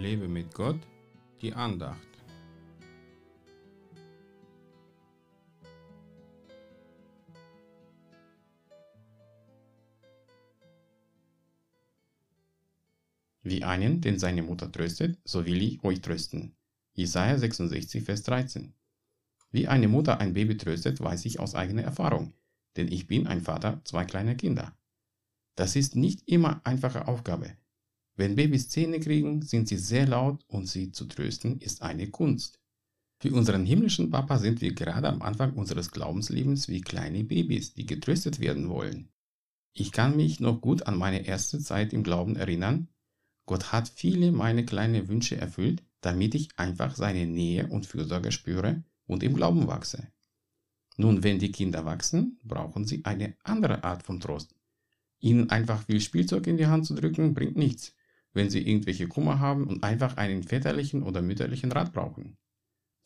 Lebe mit Gott, die Andacht. Wie einen, den seine Mutter tröstet, so will ich euch trösten. Jesaja 66, Vers 13. Wie eine Mutter ein Baby tröstet, weiß ich aus eigener Erfahrung, denn ich bin ein Vater zwei kleiner Kinder. Das ist nicht immer einfache Aufgabe. Wenn Babys Zähne kriegen, sind sie sehr laut und sie zu trösten ist eine Kunst. Für unseren himmlischen Papa sind wir gerade am Anfang unseres Glaubenslebens wie kleine Babys, die getröstet werden wollen. Ich kann mich noch gut an meine erste Zeit im Glauben erinnern. Gott hat viele meine kleinen Wünsche erfüllt, damit ich einfach seine Nähe und Fürsorge spüre und im Glauben wachse. Nun, wenn die Kinder wachsen, brauchen sie eine andere Art von Trost. Ihnen einfach viel Spielzeug in die Hand zu drücken, bringt nichts, wenn sie irgendwelche Kummer haben und einfach einen väterlichen oder mütterlichen Rat brauchen.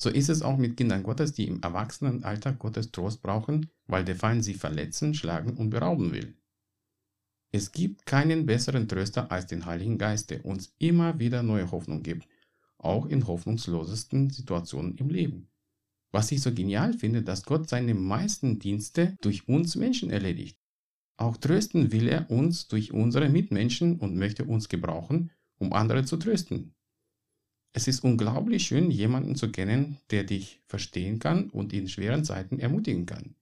So ist es auch mit Kindern Gottes, die im Erwachsenenalter Gottes Trost brauchen, weil der Feind sie verletzen, schlagen und berauben will. Es gibt keinen besseren Tröster als den Heiligen Geist, der uns immer wieder neue Hoffnung gibt, auch in hoffnungslosesten Situationen im Leben. Was ich so genial finde, dass Gott seine meisten Dienste durch uns Menschen erledigt. Auch trösten will er uns durch unsere Mitmenschen und möchte uns gebrauchen, um andere zu trösten. Es ist unglaublich schön, jemanden zu kennen, der dich verstehen kann und in schweren Zeiten ermutigen kann.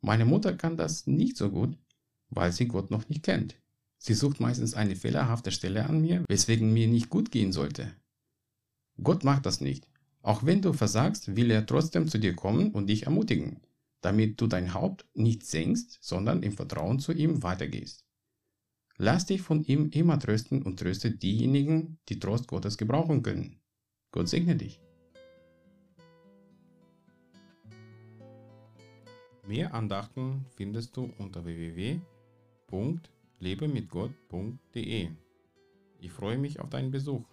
Meine Mutter kann das nicht so gut, weil sie Gott noch nicht kennt. Sie sucht meistens eine fehlerhafte Stelle an mir, weswegen mir nicht gut gehen sollte. Gott macht das nicht. Auch wenn du versagst, will er trotzdem zu dir kommen und dich ermutigen, damit du dein Haupt nicht senkst, sondern im Vertrauen zu ihm weitergehst. Lass dich von ihm immer trösten und tröste diejenigen, die Trost Gottes gebrauchen können. Gott segne dich. Mehr Andachten findest du unter www.lebemitgott.de. Ich freue mich auf deinen Besuch.